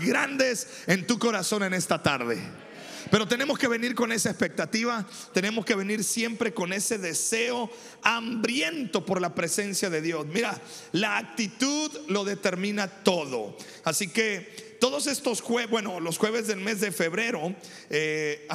grandes en tu corazón en esta tarde. Pero tenemos que venir con esa expectativa, tenemos que venir siempre con ese deseo hambriento por la presencia de Dios. Mira, la actitud lo determina todo. Así que todos estos jueves, bueno, los jueves del mes de febrero, eh,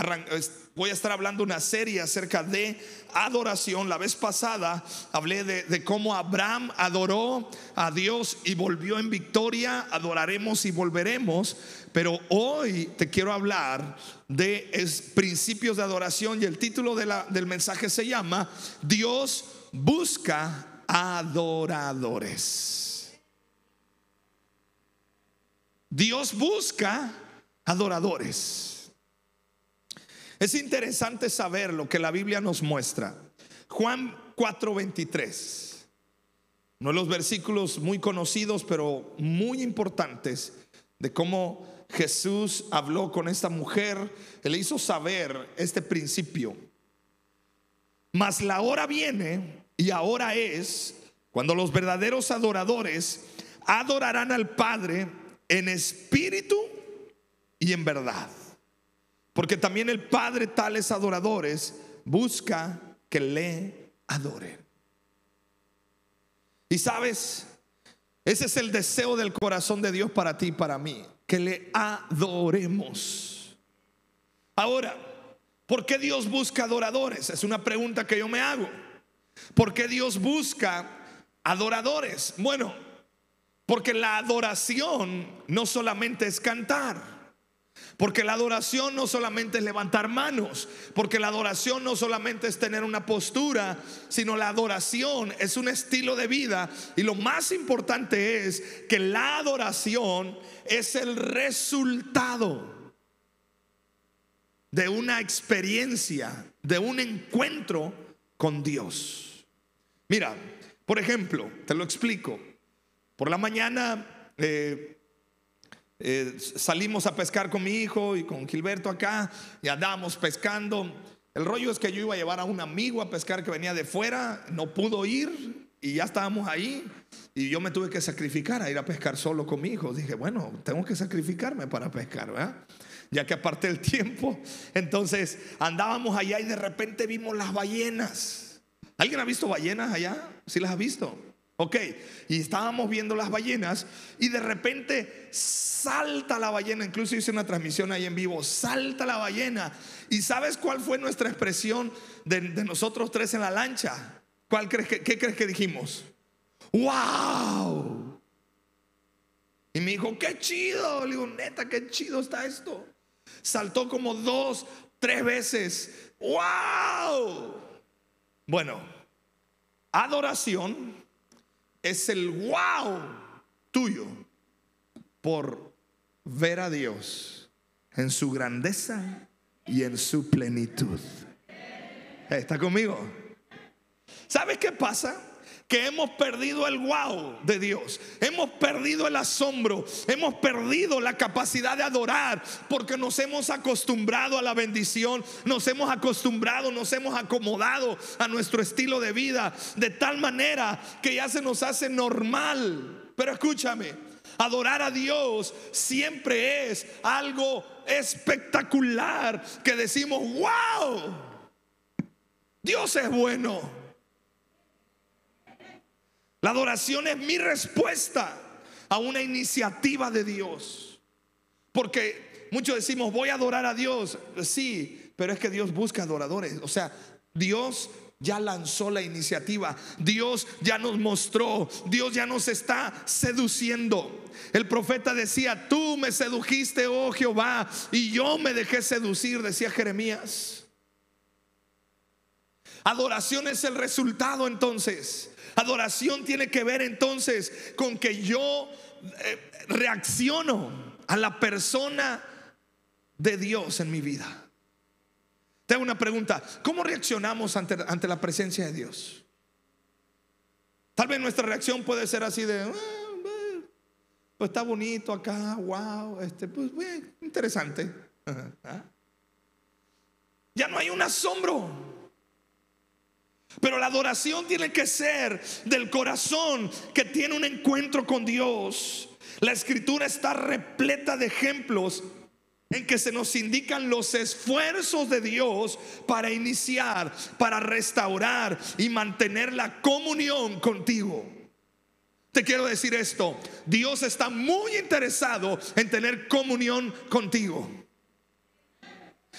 voy a estar hablando una serie acerca de adoración. La vez pasada hablé de, de, cómo Abraham adoró a Dios y volvió en victoria. Adoraremos y volveremos. Pero hoy te quiero hablar de principios de adoración y el título del mensaje se llama Dios busca adoradores. Dios busca adoradores. Es interesante saber lo que la Biblia nos muestra. Juan 4:23, uno de los versículos muy conocidos pero muy importantes de cómo Jesús habló con esta mujer, le hizo saber este principio. Mas la hora viene y ahora es cuando los verdaderos adoradores adorarán al Padre en espíritu y en verdad. Porque también el Padre tales adoradores busca que le adoren. Y sabes, ese es el deseo del corazón de Dios para ti y para mí que le adoremos. Ahora, ¿por qué Dios busca adoradores? Es una pregunta que yo me hago. ¿Por qué Dios busca adoradores? Bueno, porque la adoración no solamente es cantar. Porque la adoración no solamente es levantar manos, porque la adoración no solamente es tener una postura, sino la adoración es un estilo de vida. Y lo más importante es que la adoración es el resultado de una experiencia, de un encuentro con Dios. Mira, por ejemplo, te lo explico. Por la mañana... Eh, eh, salimos a pescar con mi hijo y con Gilberto acá y andábamos pescando. El rollo es que yo iba a llevar a un amigo a pescar que venía de fuera, no pudo ir y ya estábamos ahí y yo me tuve que sacrificar a ir a pescar solo con mi hijo. Dije, bueno, tengo que sacrificarme para pescar, ¿verdad? Ya que aparte el tiempo, entonces andábamos allá y de repente vimos las ballenas. ¿Alguien ha visto ballenas allá? ¿Sí las ha visto? Ok, y estábamos viendo las ballenas y de repente salta la ballena, incluso hice una transmisión ahí en vivo, salta la ballena. ¿Y sabes cuál fue nuestra expresión de, nosotros tres en la lancha? ¿Cuál crees ¿Qué crees que dijimos? ¡Wow! Y me dijo, qué chido. Le digo, neta, qué chido está esto. Saltó como dos, tres veces. ¡Wow! Bueno, adoración es el wow tuyo por ver a Dios en su grandeza y en su plenitud. ¿Está conmigo? ¿Sabes qué pasa? Hemos perdido el wow de Dios, hemos perdido el asombro, hemos perdido la capacidad de adorar porque nos hemos acostumbrado a la bendición, nos hemos acostumbrado, nos hemos acomodado a nuestro estilo de vida de tal manera que ya se nos hace normal. Pero escúchame, adorar a Dios siempre es algo espectacular que decimos, wow, Dios es bueno. La adoración es mi respuesta a una iniciativa de Dios. Porque muchos decimos, voy a adorar a Dios. Sí, pero es que Dios busca adoradores. O sea, Dios ya lanzó la iniciativa. Dios ya nos mostró. Dios ya nos está seduciendo. El profeta decía, tú me sedujiste, oh Jehová, y yo me dejé seducir, decía Jeremías. Adoración es el resultado entonces Adoración tiene que ver entonces con que yo eh, reacciono a la persona de Dios en mi vida. Tengo una pregunta, ¿cómo reaccionamos ante, ante la presencia de Dios? Tal vez nuestra reacción puede ser así de, ah, pues está bonito acá, wow, este, pues interesante. ¿Ah? Ya no hay un asombro. Pero la adoración tiene que ser del corazón que tiene un encuentro con Dios. La escritura está repleta de ejemplos en que se nos indican los esfuerzos de Dios para iniciar, para restaurar y mantener la comunión contigo. Te quiero decir esto, Dios está muy interesado en tener comunión contigo.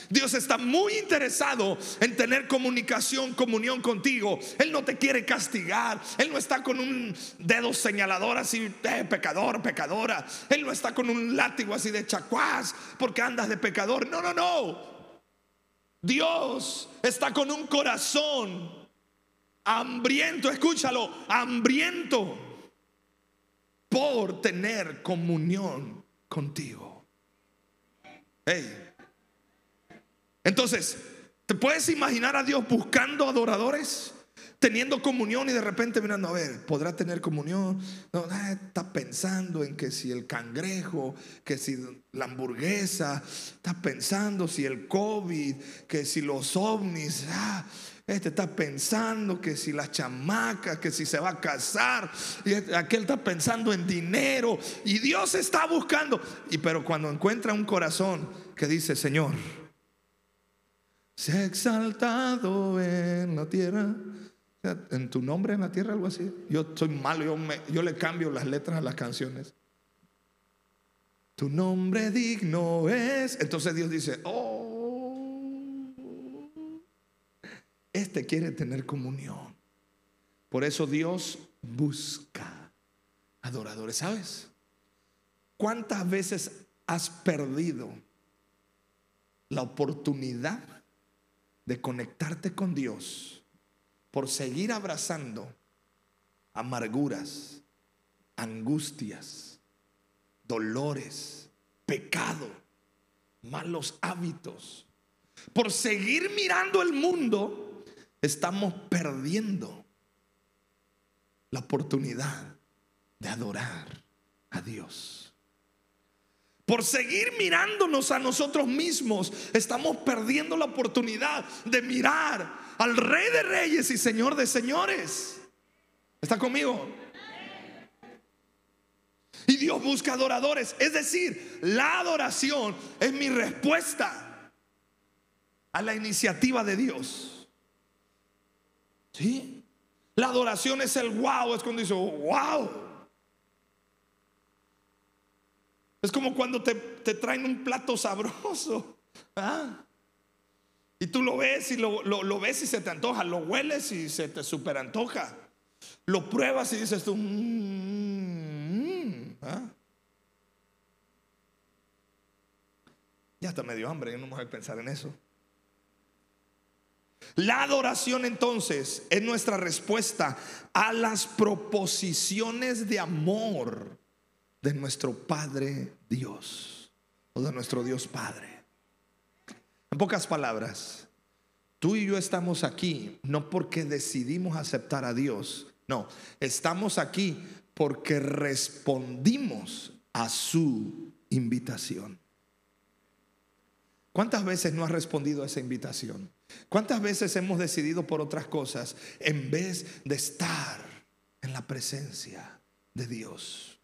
Dios está muy interesado en tener comunicación, comunión contigo. Él no te quiere castigar. Él no está con un dedo señalador así, eh, pecador, pecadora. Él no está con un látigo así de chacuás porque andas de pecador. No, no, no. Dios está con un corazón hambriento, escúchalo, hambriento por tener comunión contigo. Hey. Entonces, ¿te puedes imaginar a Dios buscando adoradores? Teniendo comunión y de repente mirando, a ver, ¿podrá tener comunión? No, ah, está pensando en que si el cangrejo, que si la hamburguesa, está pensando si el COVID, que si los ovnis, ah, este está pensando que si las chamacas, que si se va a casar, y este, aquel está pensando en dinero, y Dios está buscando. Y pero cuando encuentra un corazón que dice, Señor, se ha exaltado en la tierra. En tu nombre en la tierra, algo así. Yo soy malo, yo, yo le cambio las letras a las canciones. Tu nombre digno es. Entonces Dios dice, oh, este quiere tener comunión. Por eso Dios busca adoradores. ¿Sabes? ¿Cuántas veces has perdido la oportunidad de conectarte con Dios por seguir abrazando amarguras, angustias, dolores, pecado, malos hábitos. Por seguir mirando el mundo, estamos perdiendo la oportunidad de adorar a Dios. Por seguir mirándonos a nosotros mismos, estamos perdiendo la oportunidad de mirar al Rey de Reyes y Señor de Señores. ¿Está conmigo? Y Dios busca adoradores. Es decir, la adoración es mi respuesta a la iniciativa de Dios. ¿Sí? La adoración es el wow, es cuando dice, wow. Es como cuando te, traen un plato sabroso. Y tú lo ves y lo, ves y se te antoja, lo hueles y se te super antoja. Lo pruebas y dices tú, mmm, ¿ah? ya está medio hambre, yo no me voy a pensar en eso. La adoración entonces es nuestra respuesta a las proposiciones de amor de nuestro Padre Dios o de nuestro Dios Padre. En pocas palabras, tú y yo estamos aquí no porque decidimos aceptar a Dios, no, estamos aquí porque respondimos a su invitación. ¿Cuántas veces no has respondido a esa invitación? ¿Cuántas veces hemos decidido por otras cosas en vez de estar en la presencia de Dios?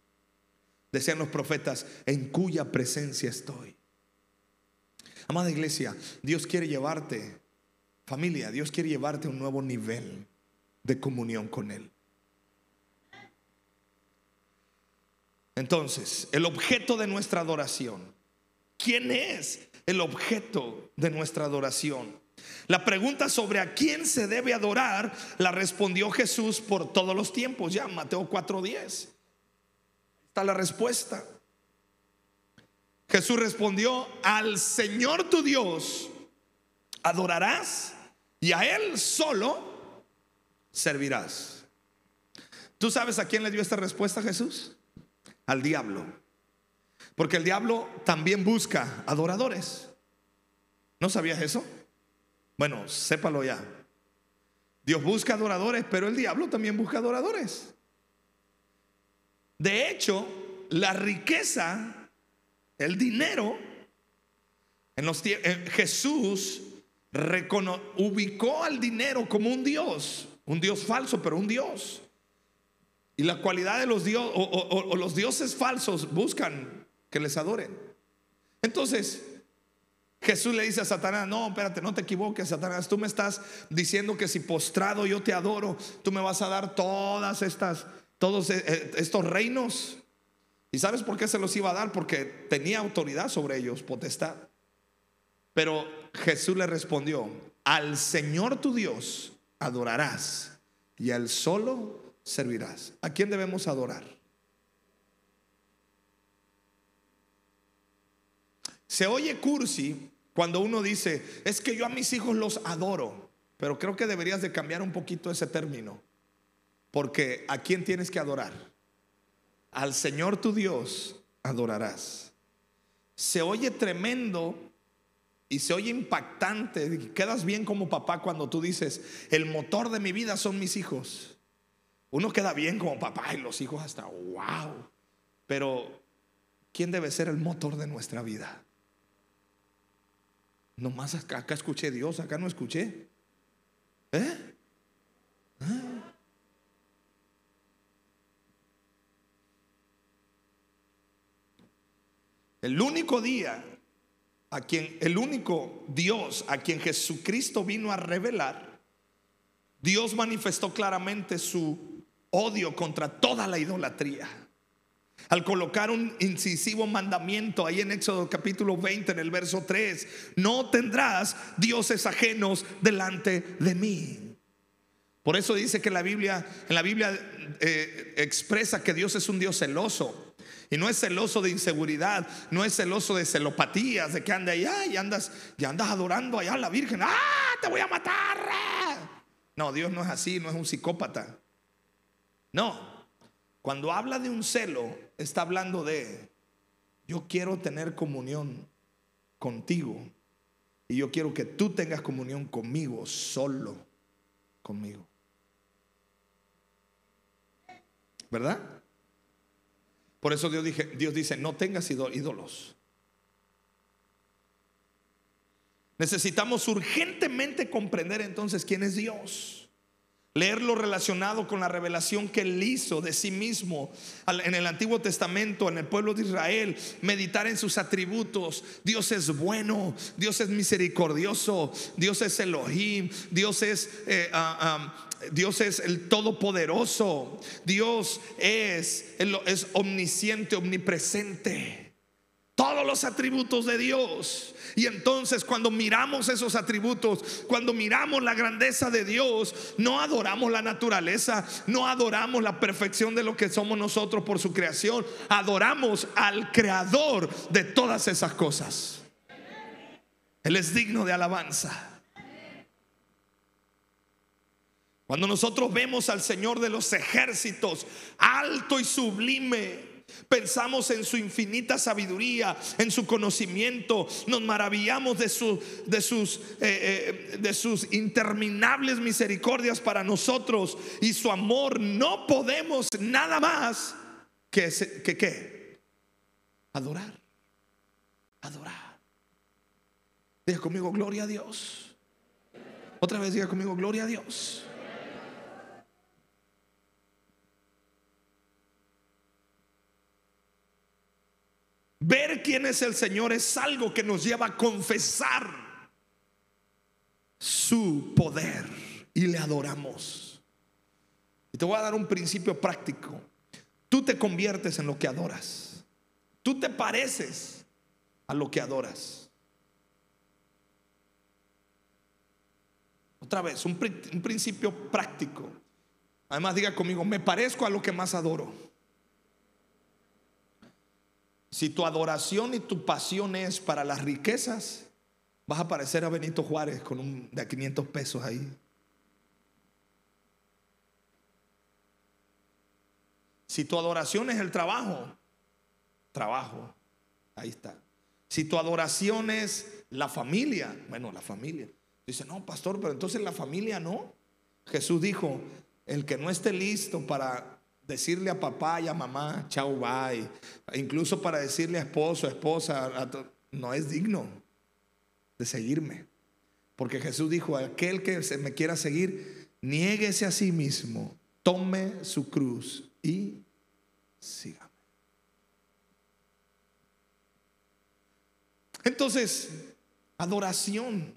Decían los profetas, en cuya presencia estoy. Amada iglesia, Dios quiere llevarte, familia, Dios quiere llevarte a un nuevo nivel de comunión con Él. Entonces, el objeto de nuestra adoración. ¿Quién es el objeto de nuestra adoración? La pregunta sobre a quién se debe adorar la respondió Jesús por todos los tiempos, ya Mateo 4:10 está la respuesta. Jesús respondió, al Señor tu Dios adorarás y a Él solo servirás. ¿Tú sabes a quién le dio esta respuesta Jesús? Al diablo. Porque el diablo también busca adoradores. ¿No sabías eso? Bueno, sépalo ya. Dios busca adoradores, pero el diablo también busca adoradores. De hecho, la riqueza, el dinero, en los Jesús ubicó al dinero como un Dios, un Dios falso, pero un Dios. Y la cualidad de los dioses, o, los dioses falsos buscan que les adoren. Entonces, Jesús le dice a Satanás, no, espérate, no te equivoques, Satanás, tú me estás diciendo que si postrado yo te adoro, tú me vas a dar todas estas, todos eh, eh, estos reinos. ¿Y sabes por qué se los iba a dar? Porque tenía autoridad sobre ellos, potestad. Pero Jesús le respondió, al Señor tu Dios adorarás y al solo servirás. ¿A quién debemos adorar? Se oye cursi cuando uno dice, es que yo a mis hijos los adoro, pero creo que deberías de cambiar un poquito ese término, porque ¿a quién tienes que adorar? Al Señor tu Dios adorarás. Se oye tremendo y se oye impactante, quedas bien como papá cuando tú dices, el motor de mi vida son mis hijos. Uno queda bien como papá y los hijos hasta, wow. Pero, ¿quién debe ser el motor de nuestra vida? Nomás acá, acá escuché Dios, acá no escuché. ¿Eh? ¿Eh? El único día a quien el único Dios a quien Jesucristo vino a revelar, Dios manifestó claramente su odio contra toda la idolatría. Al colocar un incisivo mandamiento ahí en Éxodo capítulo 20 en el verso 3, no tendrás dioses ajenos delante de mí. Por eso dice que la Biblia, en la Biblia eh, expresa que Dios es un Dios celoso. Y no es celoso de inseguridad, no es celoso de celopatías, de que anda allá y andas, y andas adorando allá a la Virgen. ¡Ah! Te voy a matar. No, Dios no es así, no es un psicópata. No. Cuando habla de un celo, está hablando de yo quiero tener comunión contigo. Y yo quiero que tú tengas comunión conmigo, solo conmigo. ¿Verdad? Por eso Dios, Dios dice, no tengas ídolos. Necesitamos urgentemente comprender entonces quién es Dios. Leerlo relacionado con la revelación que Él hizo de sí mismo en el Antiguo Testamento, en el pueblo de Israel, meditar en sus atributos. Dios es bueno, Dios es misericordioso, Dios es Elohim, Dios es eh, ah, ah, Dios es el todopoderoso. Dios es, es omnisciente, omnipresente. Todos los atributos de Dios. Y entonces cuando miramos esos atributos, cuando miramos la grandeza de Dios, no adoramos la naturaleza, no adoramos la perfección de lo que somos nosotros por su creación, adoramos al creador de todas esas cosas. Él es digno de alabanza. Cuando nosotros vemos al Señor de los ejércitos, alto y sublime, Pensamos en su infinita sabiduría, en su conocimiento, nos maravillamos de, de, sus, eh, eh, de sus interminables misericordias para nosotros y su amor. No podemos nada más que, que ¿qué? Adorar, adorar. Diga conmigo, gloria a Dios. Otra vez diga conmigo, gloria a Dios. Ver quién es el Señor es algo que nos lleva a confesar su poder y le adoramos. Y te voy a dar un principio práctico. Tú te conviertes en lo que adoras. Tú te pareces a lo que adoras. Otra vez, un, principio práctico. Además, diga conmigo, me parezco a lo que más adoro. Si tu adoración y tu pasión es para las riquezas, vas a parecer a Benito Juárez con un de 500 pesos ahí. Si tu adoración es el trabajo, trabajo, ahí está. Si tu adoración es la familia, bueno, la familia. Dice, no, pastor, pero entonces la familia no. Jesús dijo, el que no esté listo para decirle a papá y a mamá, chao, bye, incluso para decirle a esposo, esposa, no es digno de seguirme. Porque Jesús dijo, aquel que se me quiera seguir, niéguese a sí mismo, tome su cruz y sígame. Entonces, adoración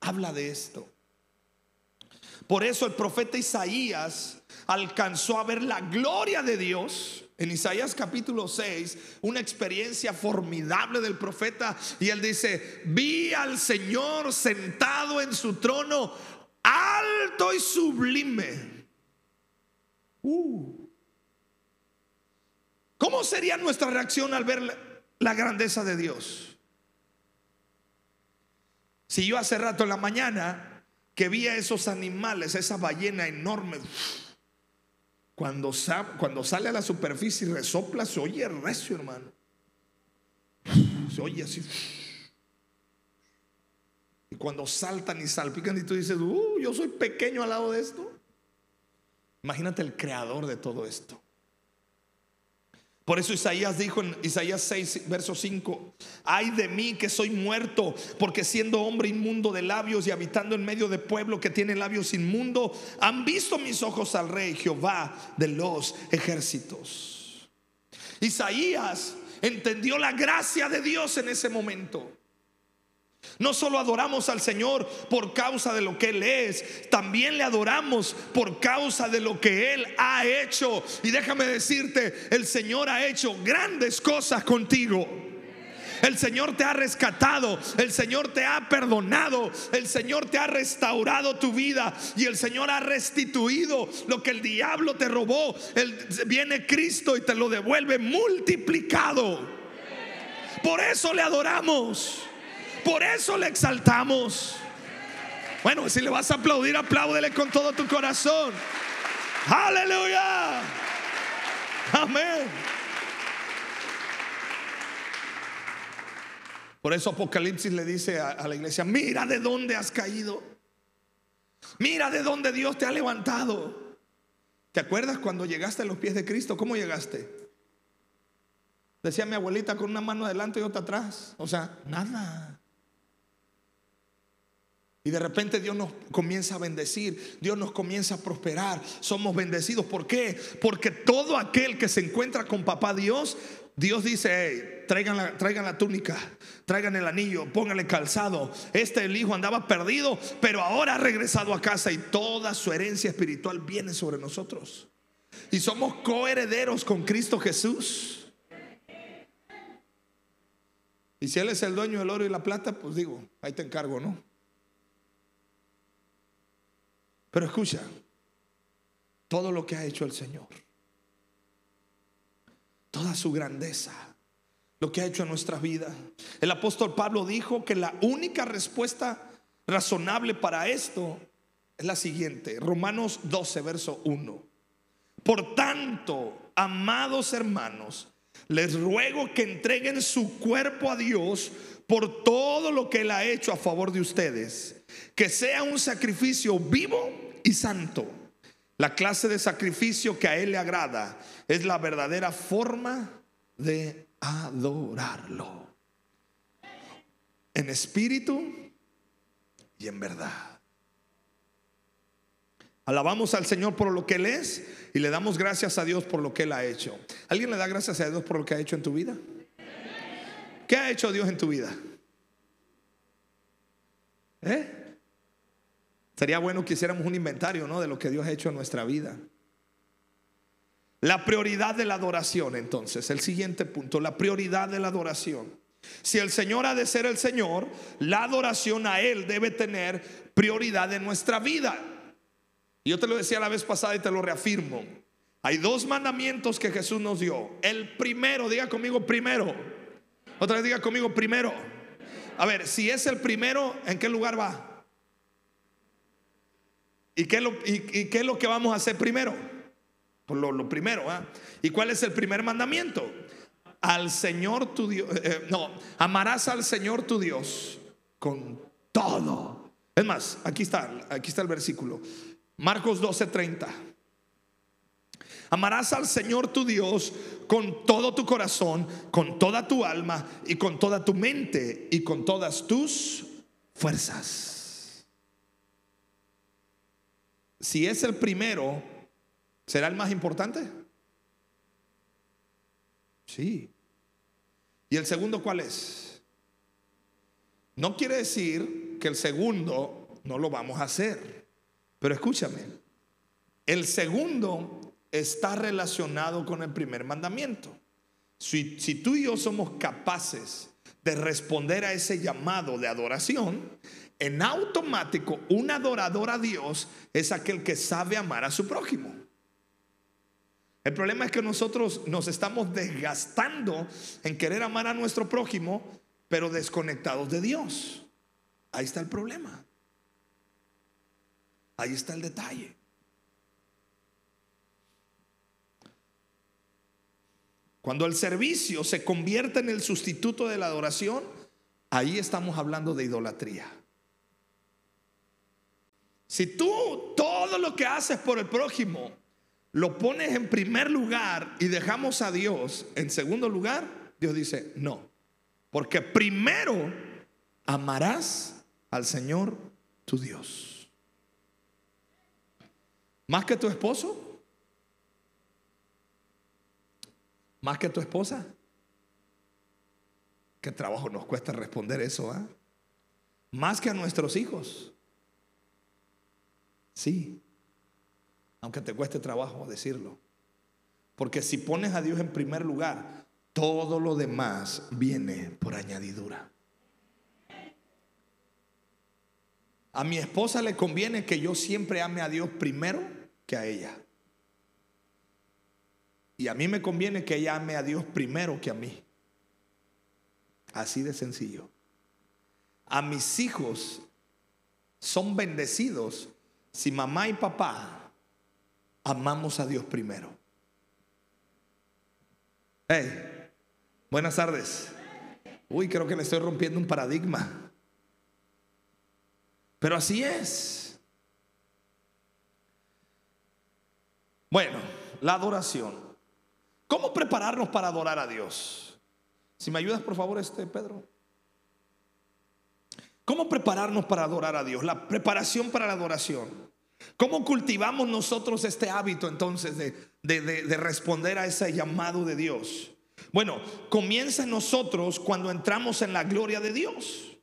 habla de esto. Por eso el profeta Isaías alcanzó a ver la gloria de Dios. En Isaías capítulo 6, una experiencia formidable del profeta. Y él dice, vi al Señor sentado en su trono, alto y sublime. Uh. ¿Cómo sería nuestra reacción al ver la grandeza de Dios? Si yo hace rato en la mañana que vi a esos animales, esa ballena enorme, cuando, sale a la superficie y resopla, se oye recio, hermano. Se oye así. Y cuando saltan y salpican y tú dices, uh, yo soy pequeño al lado de esto. Imagínate el creador de todo esto. Por eso Isaías dijo en Isaías 6, verso 5, ay de mí que soy muerto, porque siendo hombre inmundo de labios y habitando en medio de pueblo que tiene labios inmundo, han visto mis ojos al rey Jehová de los ejércitos. Isaías entendió la gracia de Dios en ese momento. No solo adoramos al Señor por causa de lo que Él es, también le adoramos por causa de lo que Él ha hecho. Y déjame decirte, el Señor ha hecho grandes cosas contigo. El Señor te ha rescatado, el Señor te ha perdonado, el Señor te ha restaurado tu vida y el Señor ha restituido lo que el diablo te robó. viene Cristo y te lo devuelve multiplicado. Por eso le adoramos. Por eso le exaltamos. Bueno, si le vas a aplaudir, apláudele con todo tu corazón. Aleluya. Amén. Por eso Apocalipsis le dice a, a, la iglesia, mira de dónde has caído. Mira de dónde Dios te ha levantado. ¿Te acuerdas cuando llegaste a los pies de Cristo? ¿Cómo llegaste? Decía mi abuelita con una mano adelante y otra atrás. O sea, nada. Y de repente Dios nos comienza a bendecir, Dios nos comienza a prosperar, somos bendecidos. ¿Por qué? Porque todo aquel que se encuentra con papá Dios, Dios dice, traigan, la, traigan la túnica, traigan el anillo, pónganle calzado. Este el hijo andaba perdido, pero ahora ha regresado a casa y toda su herencia espiritual viene sobre nosotros. Y somos coherederos con Cristo Jesús. Y si Él es el dueño del oro y la plata, pues digo, ahí te encargo, ¿no? Pero escucha, todo lo que ha hecho el Señor, toda su grandeza, lo que ha hecho en nuestra vida. El apóstol Pablo dijo que la única respuesta razonable para esto es la siguiente, Romanos 12, verso 1. Por tanto, amados hermanos, les ruego que entreguen su cuerpo a Dios por todo lo que Él ha hecho a favor de ustedes, que sea un sacrificio vivo y santo. La clase de sacrificio que a Él le agrada es la verdadera forma de adorarlo. En espíritu y en verdad. Alabamos al Señor por lo que Él es y le damos gracias a Dios por lo que Él ha hecho. ¿Alguien le da gracias a Dios por lo que ha hecho en tu vida? ¿Qué ha hecho Dios en tu vida? ¿Eh? Sería bueno que hiciéramos un inventario ¿no? de lo que Dios ha hecho en nuestra vida. La prioridad de la adoración, entonces, el siguiente punto, la prioridad de la adoración. Si el Señor ha de ser el Señor, la adoración a Él debe tener prioridad en nuestra vida. Yo te lo decía la vez pasada y te lo reafirmo. Hay dos mandamientos que Jesús nos dio. El primero, diga conmigo primero. Otra vez diga conmigo primero. A ver, si es el primero, ¿en qué lugar va? ¿Y qué, es lo, y, qué es lo que vamos a hacer primero? Pues lo, primero, ¿ah? ¿Y cuál es el primer mandamiento? Al Señor tu Dios, eh, eh, no, amarás al Señor tu Dios con todo. Es más, aquí está, aquí está el versículo. Marcos 12:30. Amarás al Señor tu Dios con todo tu corazón, con toda tu alma y con toda tu mente y con todas tus fuerzas. Si es el primero, ¿será el más importante? Sí. ¿Y el segundo cuál es? No quiere decir que el segundo no lo vamos a hacer. Pero escúchame, el segundo está relacionado con el primer mandamiento. Si, tú y yo somos capaces de responder a ese llamado de adoración, en automático un adorador a Dios es aquel que sabe amar a su prójimo. El problema es que nosotros nos estamos desgastando en querer amar a nuestro prójimo, pero desconectados de Dios. Ahí está el problema. Ahí está el detalle. Cuando el servicio se convierte en el sustituto de la adoración, ahí estamos hablando de idolatría. Si tú todo lo que haces por el prójimo lo pones en primer lugar y dejamos a Dios en segundo lugar, Dios dice, no. Porque primero amarás al Señor tu Dios. Más que tu esposo. Más que tu esposa. Qué trabajo nos cuesta responder eso, ¿ah? Más que a nuestros hijos. Sí, aunque te cueste trabajo decirlo. Porque si pones a Dios en primer lugar, todo lo demás viene por añadidura. A mi esposa le conviene que yo siempre ame a Dios primero que a ella. Y a mí me conviene que ella ame a Dios primero que a mí. Así de sencillo. A mis hijos son bendecidos si mamá y papá amamos a Dios primero. Hey, buenas tardes. Uy, creo que le estoy rompiendo un paradigma. Pero así es. Bueno, la adoración. ¿Cómo prepararnos para adorar a Dios? Si me ayudas, por favor, este Pedro. ¿Cómo prepararnos para adorar a Dios? La preparación para la adoración. ¿Cómo cultivamos nosotros este hábito entonces de, responder a ese llamado de Dios? Bueno, comienza en nosotros cuando entramos en la gloria de Dios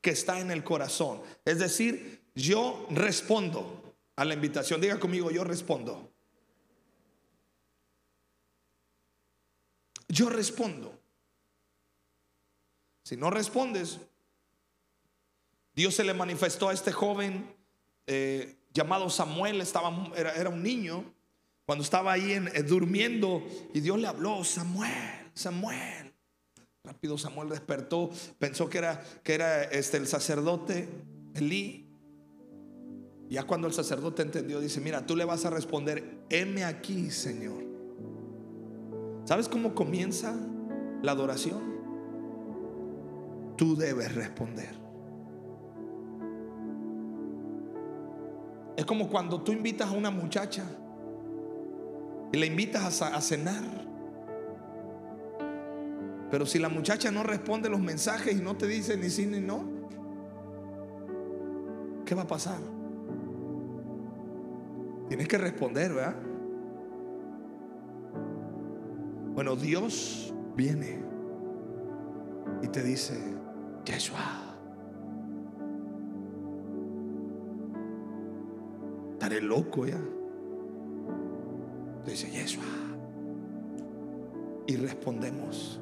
que está en el corazón. Es decir, yo respondo a la invitación. Diga conmigo, yo respondo. Yo respondo. Si no respondes, Dios se le manifestó a este joven eh, llamado Samuel, estaba, era, un niño, cuando estaba ahí en, eh, durmiendo y Dios le habló, Samuel, Samuel. Rápido Samuel despertó, pensó que era, que era este, el sacerdote Elí. Ya cuando el sacerdote entendió, dice, mira, tú le vas a responder, heme aquí, Señor. ¿Sabes cómo comienza la adoración? Tú debes responder. Es como cuando tú invitas a una muchacha y la invitas a, cenar. Pero si la muchacha no responde los mensajes y no te dice ni sí ni no, ¿qué va a pasar? Tienes que responder, ¿verdad? Bueno, Dios viene y te dice, Yeshua. Estaré loco ya. Dice Yeshua. Y respondemos.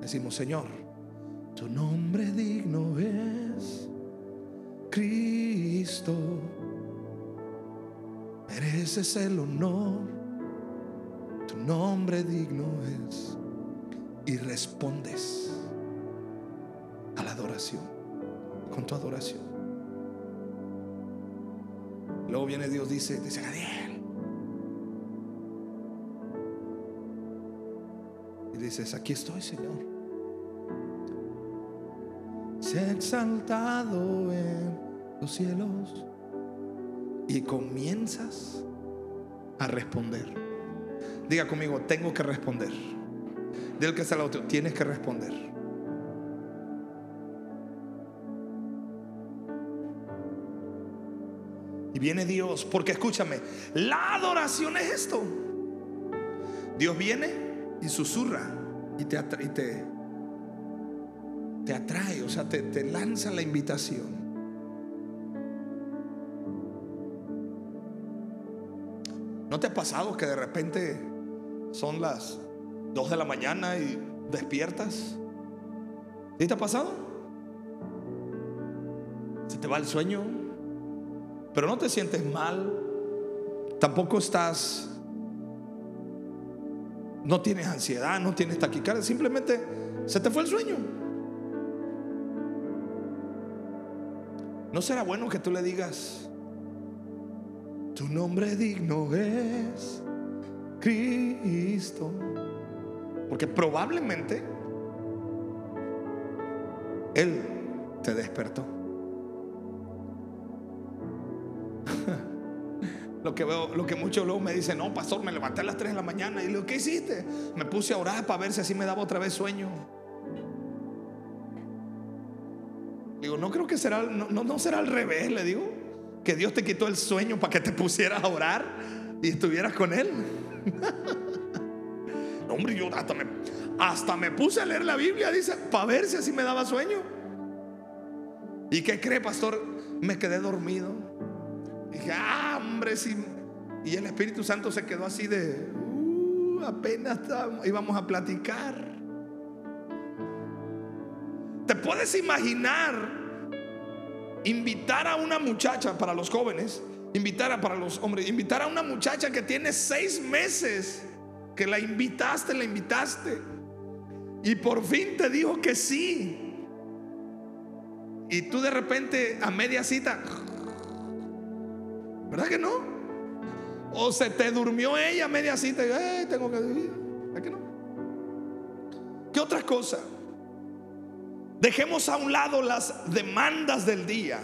Decimos, Señor, tu nombre digno es Cristo. Mereces el honor. Tu nombre digno es. Y respondes a la adoración. Con tu adoración. Luego viene Dios, dice, dice Daniel. Y dices, aquí estoy, Señor. Se exaltado en los cielos. Y comienzas a responder. Diga conmigo, tengo que responder. Del que está al otro, tienes que responder. Y viene Dios, porque escúchame, la adoración es esto. Dios viene y susurra y te, te, te atrae, o sea, te, te lanza la invitación. ¿No te ha pasado que de repente son las 2 de la mañana y despiertas? ¿Sí te ha pasado? Se te va el sueño, pero no te sientes mal, tampoco estás, no tienes ansiedad, no tienes taquicardia, simplemente se te fue el sueño. ¿No será bueno que tú le digas, tu nombre digno es Cristo? Porque probablemente Él te despertó. Lo que veo, lo que muchos luego me dicen, no, pastor, me levanté a las 3 de la mañana y le digo, ¿qué hiciste? Me puse a orar para ver si así me daba otra vez sueño. Digo, no creo que será, no, no, será al revés, le digo, que Dios te quitó el sueño para que te pusieras a orar y estuvieras con Él. Hombre, yo hasta me, hasta me puse a leer la Biblia, dice, para ver si así me daba sueño. ¿Y qué cree, pastor? Me quedé dormido. Dije, ah, Y el Espíritu Santo se quedó así de, "Uh, apenas íbamos a platicar. ¿Te puedes imaginar invitar a una muchacha para los jóvenes? Invitar a, para los hombres, invitar a una muchacha que tiene seis meses, que la invitaste, la invitaste, y por fin te dijo que sí. Y tú de repente a media cita, ¿verdad que no? O se te durmió ella media cita y "Ay, tengo que ir. ¿Verdad que no? ¿Qué otra cosa? Dejemos a un lado las demandas del día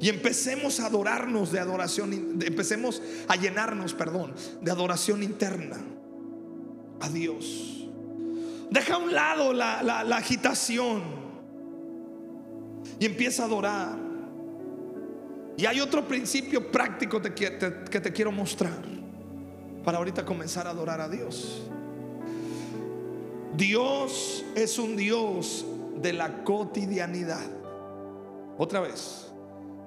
y empecemos a adorarnos de adoración, empecemos a llenarnos, perdón, de adoración interna a Dios. Deja a un lado la, la- la agitación y empieza a adorar. Y hay otro principio práctico que te quiero mostrar para ahorita comenzar a adorar a Dios. Dios es un Dios de la cotidianidad. Otra vez.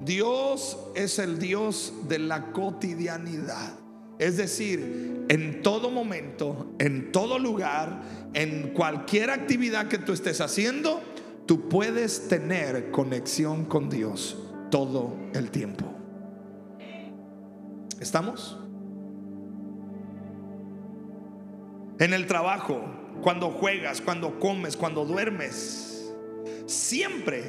Dios es el Dios de la cotidianidad. Es decir, en todo momento, en todo lugar, en cualquier actividad que tú estés haciendo, tú puedes tener conexión con Dios todo el tiempo. ¿Estamos? En el trabajo, cuando juegas, cuando comes, cuando duermes, siempre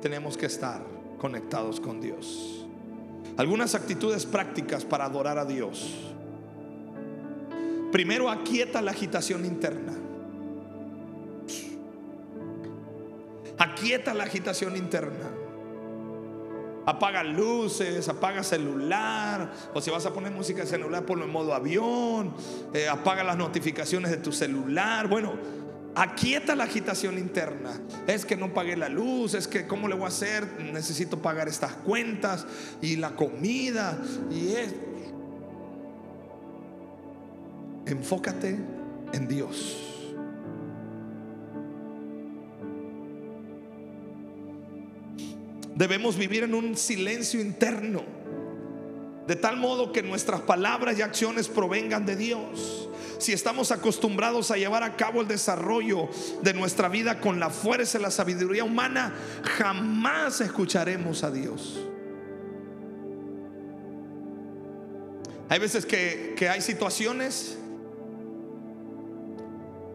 tenemos que estar conectados con Dios. Algunas actitudes prácticas para adorar a Dios. Primero, aquieta la agitación interna. Aquieta la agitación interna. Apaga luces, apaga celular, o si vas a poner música de celular, ponlo en modo avión, eh, apaga las notificaciones de tu celular. Bueno, aquieta la agitación interna. Es que no pagué la luz, es que cómo le voy a hacer, necesito pagar estas cuentas y la comida y es. Enfócate en Dios. Debemos vivir en un silencio interno, de tal modo que nuestras palabras y acciones provengan de Dios. Si estamos acostumbrados a llevar a cabo el desarrollo de nuestra vida con la fuerza y la sabiduría humana, jamás escucharemos a Dios. Hay veces que, que hay situaciones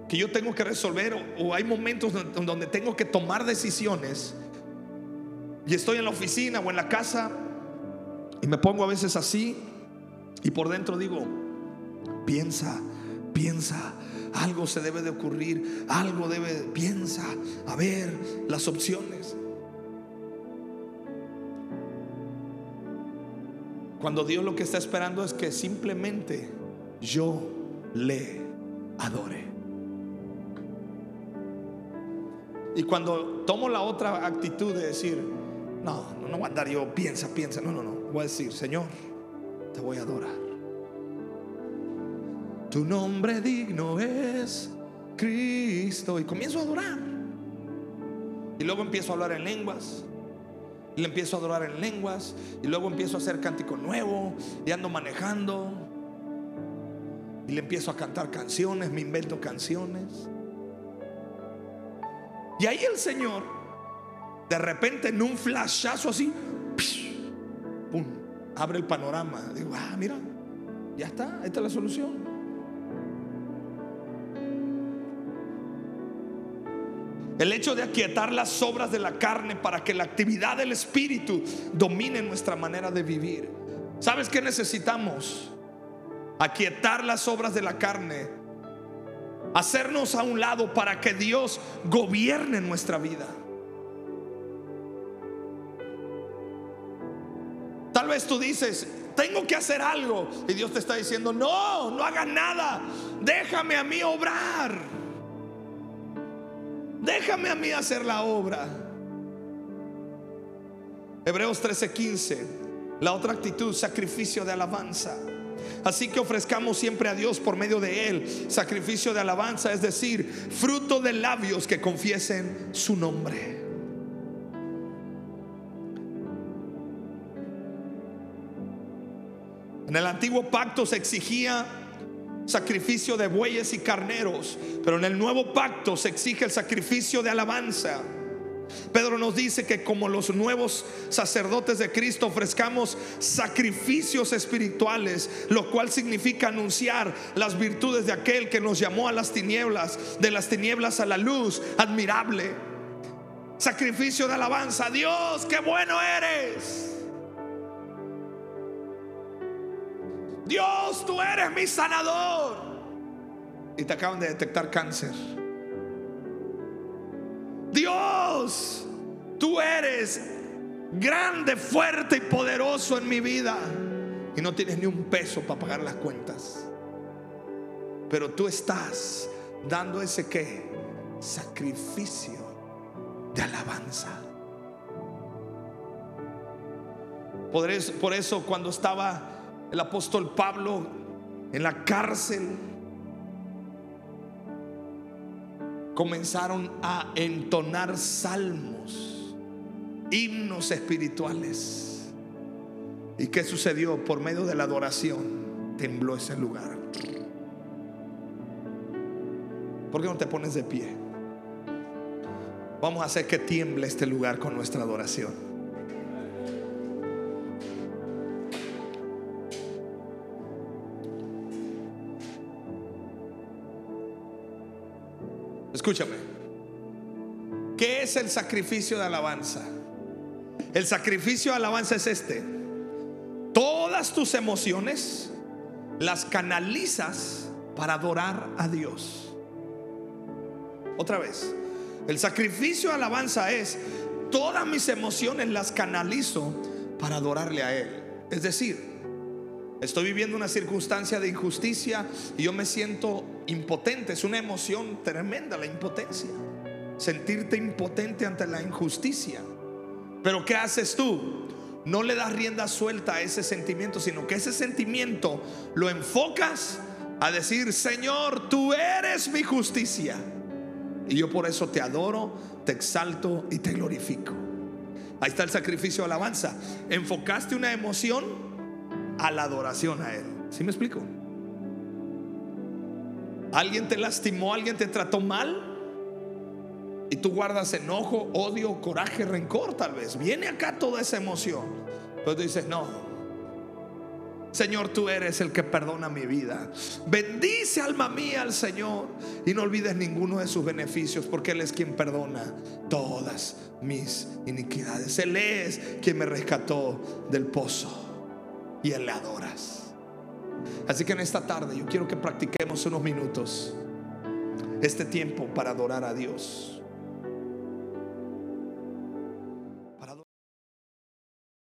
que yo tengo que resolver o, o hay momentos donde, donde tengo que tomar decisiones y estoy en la oficina o en la casa y me pongo a veces así y por dentro digo, piensa, piensa, algo se debe de ocurrir, algo debe, piensa, a ver las opciones. Cuando Dios lo que está esperando es que simplemente yo le adore. Y cuando tomo la otra actitud de decir, No, no, no voy a andar yo, piensa, piensa. No, no, no. Voy a decir, Señor, te voy a adorar. Tu nombre digno es Cristo. Y comienzo a adorar. Y luego empiezo a hablar en lenguas. Y le empiezo a adorar en lenguas. Y luego empiezo a hacer cántico nuevo. Y ando manejando. Y le empiezo a cantar canciones. Me invento canciones. Y ahí el Señor, de repente en un flashazo así, pum, abre el panorama. Digo, ah, mira, ya está, esta es la solución. El hecho de aquietar las obras de la carne para que la actividad del Espíritu domine nuestra manera de vivir. ¿Sabes qué necesitamos? Aquietar las obras de la carne. Hacernos a un lado para que Dios gobierne nuestra vida. Tú dices, tengo que hacer algo. Y Dios te está diciendo, no, no hagas nada. Déjame a mí obrar. Déjame a mí hacer la obra. Hebreos 13:15. La otra actitud, sacrificio de alabanza. Así que ofrezcamos siempre a Dios por medio de Él sacrificio de alabanza, es decir, fruto de labios que confiesen su nombre. En el antiguo pacto se exigía sacrificio de bueyes y carneros, pero en el nuevo pacto se exige el sacrificio de alabanza. Pedro nos dice que como los nuevos sacerdotes de Cristo ofrezcamos sacrificios espirituales, lo cual significa anunciar las virtudes de aquel que nos llamó a las tinieblas, de las tinieblas a la luz, admirable. Sacrificio de alabanza, Dios, qué bueno eres. Dios, tú eres mi sanador. Y te acaban de detectar cáncer. Dios, tú eres grande, fuerte y poderoso en mi vida. Y no tienes ni un peso para pagar las cuentas. Pero tú estás dando ese qué? Sacrificio de alabanza. Por eso, por eso cuando estaba el apóstol Pablo en la cárcel, comenzaron a entonar salmos, himnos espirituales. ¿Y qué sucedió? Por medio de la adoración tembló ese lugar. ¿Por qué no te pones de pie? Vamos a hacer que tiemble este lugar con nuestra adoración. Escúchame. ¿Qué es el sacrificio de alabanza? El sacrificio de alabanza es este. Todas tus emociones las canalizas para adorar a Dios. Otra vez. El sacrificio de alabanza es todas mis emociones las canalizo para adorarle a Él. Es decir, Estoy viviendo una circunstancia de injusticia y yo me siento impotente. Es una emoción tremenda la impotencia. Sentirte impotente ante la injusticia. Pero ¿qué haces tú? No le das rienda suelta a ese sentimiento, sino que ese sentimiento lo enfocas a decir, Señor, tú eres mi justicia. Y yo por eso te adoro, te exalto y te glorifico. Ahí está el sacrificio de alabanza. Enfocaste una emoción a la adoración a Él. ¿Sí me explico? Alguien te lastimó, alguien te trató mal. Y tú guardas enojo, odio, coraje, rencor tal vez. Viene acá toda esa emoción. Pero tú dices, no. Señor, tú eres el que perdona mi vida. Bendice alma mía al Señor. Y no olvides ninguno de sus beneficios porque Él es quien perdona todas mis iniquidades. Él es quien me rescató del pozo y Él le adoras. Así que en esta tarde yo quiero que practiquemos unos minutos este tiempo para adorar a Dios.